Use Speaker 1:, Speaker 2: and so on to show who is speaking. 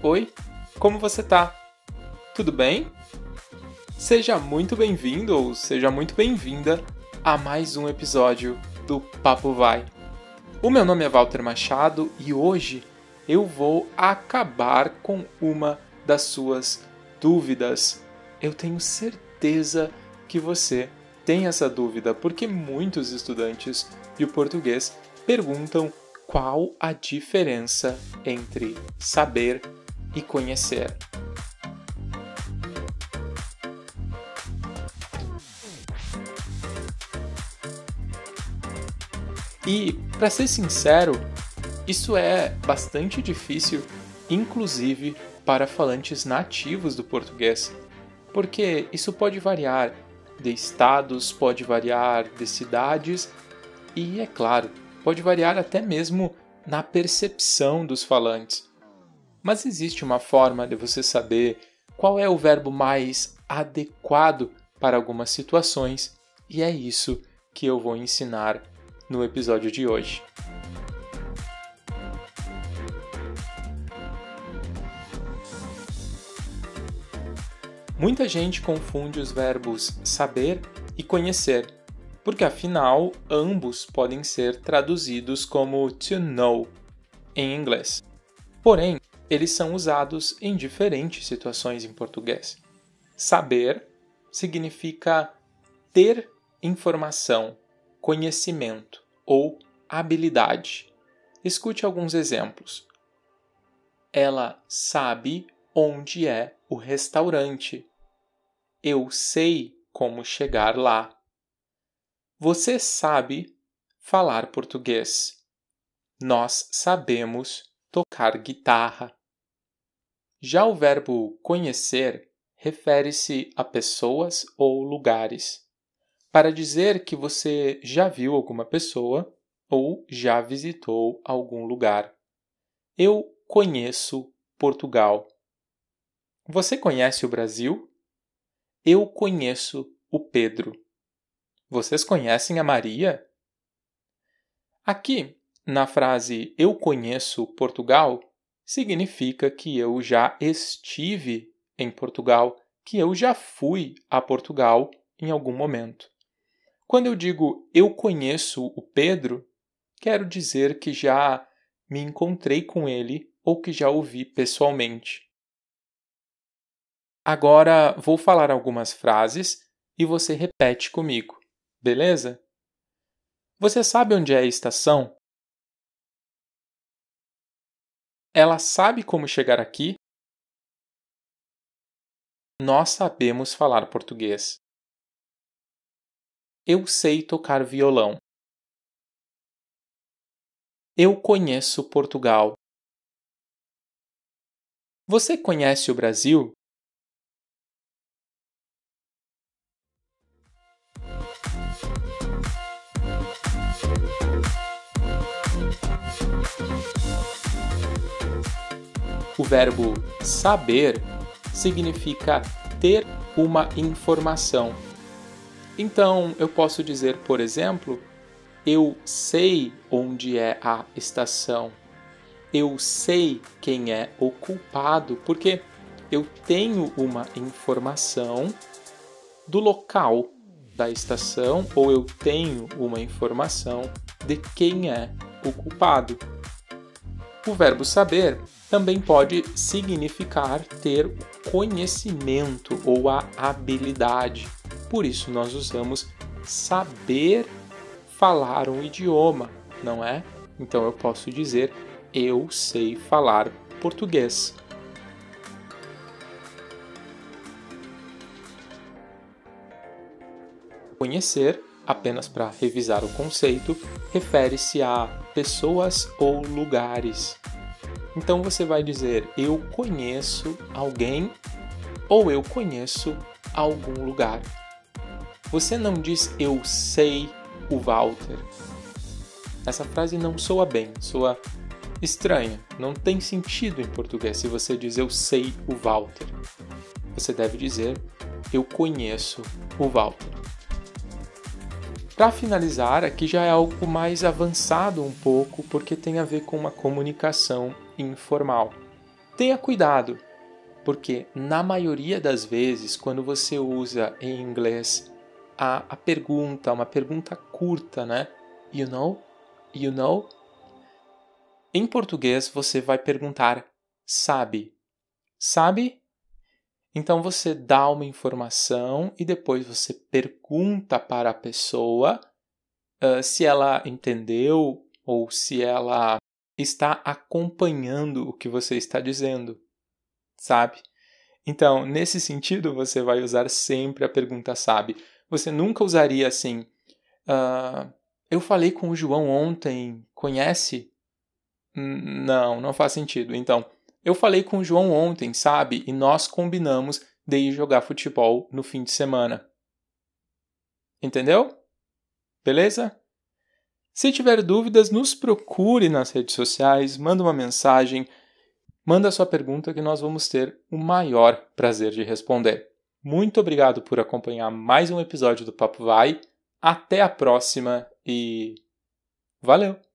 Speaker 1: Oi, como você tá? Tudo bem? Seja muito bem-vindo ou seja muito bem-vinda a mais um episódio do Papo Vai. O meu nome é Walter Machado e hoje eu vou acabar com uma das suas dúvidas. Eu tenho certeza que você tem essa dúvida porque muitos estudantes de português perguntam qual a diferença entre saber e conhecer. E, para ser sincero, isso é bastante difícil, inclusive para falantes nativos do português, porque isso pode variar de estados, pode variar de cidades e, é claro, pode variar até mesmo na percepção dos falantes. Mas existe uma forma de você saber qual é o verbo mais adequado para algumas situações, e é isso que eu vou ensinar no episódio de hoje. Muita gente confunde os verbos saber e conhecer porque afinal ambos podem ser traduzidos como to know em inglês. Porém, eles são usados em diferentes situações em português. Saber significa ter informação, conhecimento ou habilidade. Escute alguns exemplos. Ela sabe onde é o restaurante. Eu sei como chegar lá. Você sabe falar português. Nós sabemos tocar guitarra. Já o verbo conhecer refere-se a pessoas ou lugares. Para dizer que você já viu alguma pessoa ou já visitou algum lugar. Eu conheço Portugal. Você conhece o Brasil? Eu conheço o Pedro. Vocês conhecem a Maria? Aqui, na frase eu conheço Portugal, significa que eu já estive em Portugal, que eu já fui a Portugal em algum momento. Quando eu digo eu conheço o Pedro, quero dizer que já me encontrei com ele ou que já o vi pessoalmente. Agora vou falar algumas frases e você repete comigo. Beleza? Você sabe onde é a estação? Ela sabe como chegar aqui? Nós sabemos falar português. Eu sei tocar violão. Eu conheço Portugal. Você conhece o Brasil? Verbo saber significa ter uma informação. Então, eu posso dizer, por exemplo, eu sei onde é a estação. Eu sei quem é o culpado, porque eu tenho uma informação do local da estação ou eu tenho uma informação de quem é o culpado. O verbo saber também pode significar ter conhecimento ou a habilidade. Por isso nós usamos saber falar um idioma, não é? Então eu posso dizer eu sei falar português. Conhecer, apenas para revisar o conceito, refere-se a pessoas ou lugares. Então você vai dizer eu conheço alguém ou eu conheço algum lugar. Você não diz eu sei o Walter. Essa frase não soa bem, soa estranha, não tem sentido em português se você diz eu sei o Walter. Você deve dizer eu conheço o Walter. Para finalizar, aqui já é algo mais avançado um pouco, porque tem a ver com uma comunicação informal. tenha cuidado, porque na maioria das vezes, quando você usa em inglês a, a pergunta, uma pergunta curta, né? You know? You know? Em português, você vai perguntar sabe. Sabe? Então você dá uma informação e depois você pergunta para a pessoa uh, se ela entendeu ou se ela está acompanhando o que você está dizendo, sabe? Então, nesse sentido, você vai usar sempre a pergunta sabe. Você nunca usaria assim. Uh, eu falei com o João ontem, conhece? Não, não faz sentido. Então, eu falei com o João ontem, sabe? E nós combinamos de ir jogar futebol no fim de semana. Entendeu? Beleza? Se tiver dúvidas, nos procure nas redes sociais, manda uma mensagem, manda sua pergunta que nós vamos ter o maior prazer de responder. Muito obrigado por acompanhar mais um episódio do Papo Vai. Até a próxima e valeu!